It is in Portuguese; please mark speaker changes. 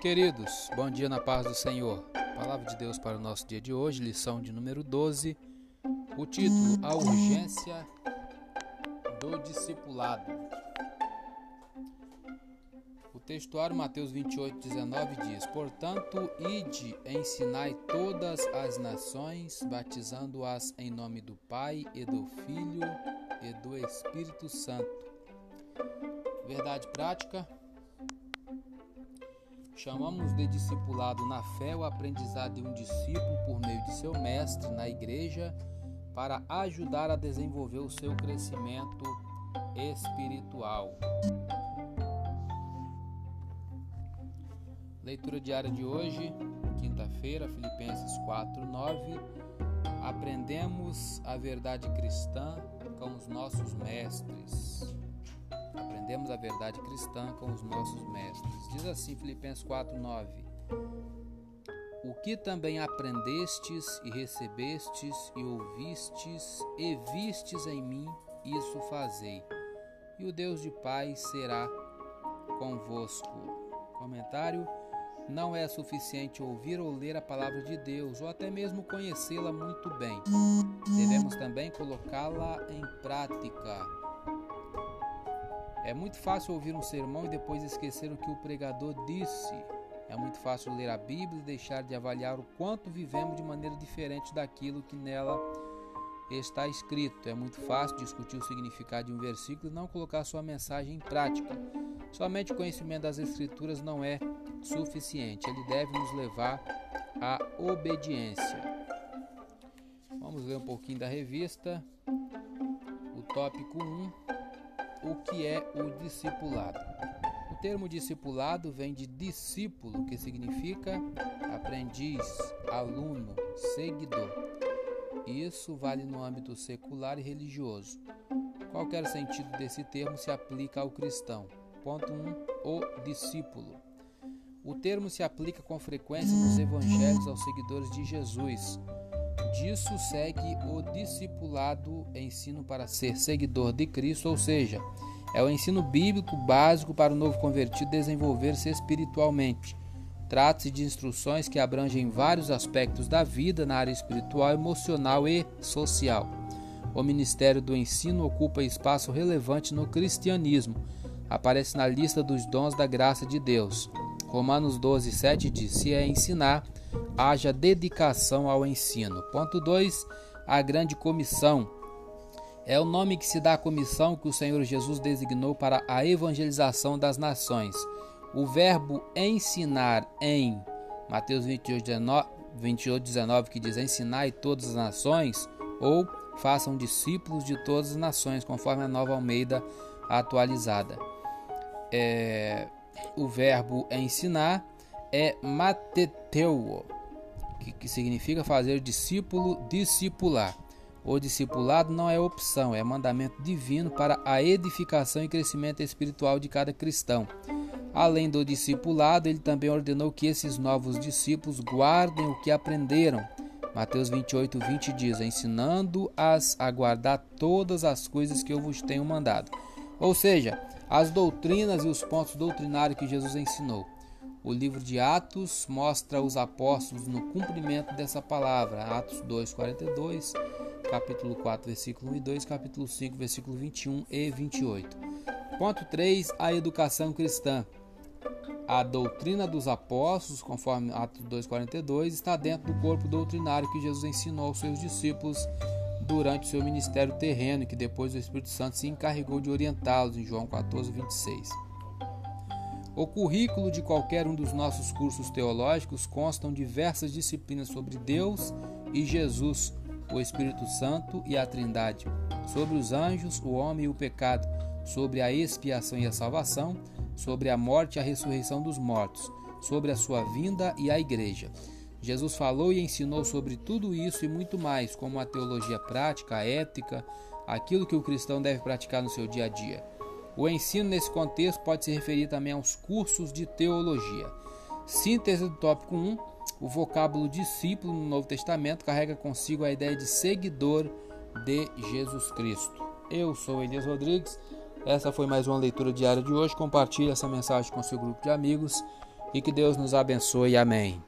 Speaker 1: Queridos, bom dia na paz do Senhor. Palavra de Deus para o nosso dia de hoje, lição de número 12. O título: A urgência do discipulado. O textuário Mateus 28, 19 diz: Portanto, ide, ensinai todas as nações, batizando-as em nome do Pai e do Filho e do Espírito Santo. Verdade prática. Chamamos de discipulado na fé o aprendizado de um discípulo por meio de seu mestre na igreja para ajudar a desenvolver o seu crescimento espiritual. Leitura diária de hoje, quinta-feira, Filipenses 4:9. Aprendemos a verdade cristã com os nossos mestres. Aprendemos a verdade cristã com os nossos mestres. Diz assim Filipenses 4:9. O que também aprendestes e recebestes e ouvistes e vistes em mim, isso fazei. E o Deus de paz será convosco. Comentário não é suficiente ouvir ou ler a palavra de Deus, ou até mesmo conhecê-la muito bem. Devemos também colocá-la em prática. É muito fácil ouvir um sermão e depois esquecer o que o pregador disse. É muito fácil ler a Bíblia e deixar de avaliar o quanto vivemos de maneira diferente daquilo que nela está escrito. É muito fácil discutir o significado de um versículo e não colocar sua mensagem em prática. Somente o conhecimento das Escrituras não é suficiente, ele deve nos levar à obediência. Vamos ler um pouquinho da revista. O tópico 1: O que é o discipulado? O termo discipulado vem de discípulo, que significa aprendiz, aluno, seguidor. Isso vale no âmbito secular e religioso. Qualquer sentido desse termo se aplica ao cristão. Ponto 1. Um, o discípulo. O termo se aplica com frequência nos evangelhos aos seguidores de Jesus. Disso segue o discipulado, ensino para ser seguidor de Cristo, ou seja, é o ensino bíblico básico para o novo convertido desenvolver-se espiritualmente. Trata-se de instruções que abrangem vários aspectos da vida na área espiritual, emocional e social. O ministério do ensino ocupa espaço relevante no cristianismo. Aparece na lista dos dons da graça de Deus. Romanos 12, 7 diz: Se é ensinar, haja dedicação ao ensino. Ponto 2. A grande comissão. É o nome que se dá à comissão que o Senhor Jesus designou para a evangelização das nações. O verbo ensinar em Mateus 28, 19, 28, 19 que diz ensinar todas as nações, ou façam discípulos de todas as nações, conforme a nova Almeida atualizada. É, o verbo ensinar é que, que significa fazer discípulo discipular. O discipulado não é opção, é mandamento divino para a edificação e crescimento espiritual de cada cristão. Além do discipulado, ele também ordenou que esses novos discípulos guardem o que aprenderam. Mateus 28, 20 diz: ensinando-as a guardar todas as coisas que eu vos tenho mandado. Ou seja, as doutrinas e os pontos doutrinários que Jesus ensinou. O livro de Atos mostra os apóstolos no cumprimento dessa palavra. Atos 2, 42, capítulo 4, versículo 1 e 2, capítulo 5, versículo 21 e 28. Ponto 3. A educação cristã. A doutrina dos apóstolos, conforme Atos 2,42, está dentro do corpo doutrinário que Jesus ensinou aos seus discípulos durante o seu ministério terreno, que depois o Espírito Santo se encarregou de orientá-los, em João 14, 26. O currículo de qualquer um dos nossos cursos teológicos constam diversas disciplinas sobre Deus e Jesus, o Espírito Santo e a Trindade, sobre os anjos, o homem e o pecado, sobre a expiação e a salvação, sobre a morte e a ressurreição dos mortos, sobre a sua vinda e a igreja. Jesus falou e ensinou sobre tudo isso e muito mais, como a teologia prática, a ética, aquilo que o cristão deve praticar no seu dia a dia. O ensino nesse contexto pode se referir também aos cursos de teologia. Síntese do tópico 1: o vocábulo discípulo no Novo Testamento carrega consigo a ideia de seguidor de Jesus Cristo. Eu sou Elias Rodrigues. Essa foi mais uma leitura diária de hoje. Compartilhe essa mensagem com seu grupo de amigos e que Deus nos abençoe. Amém.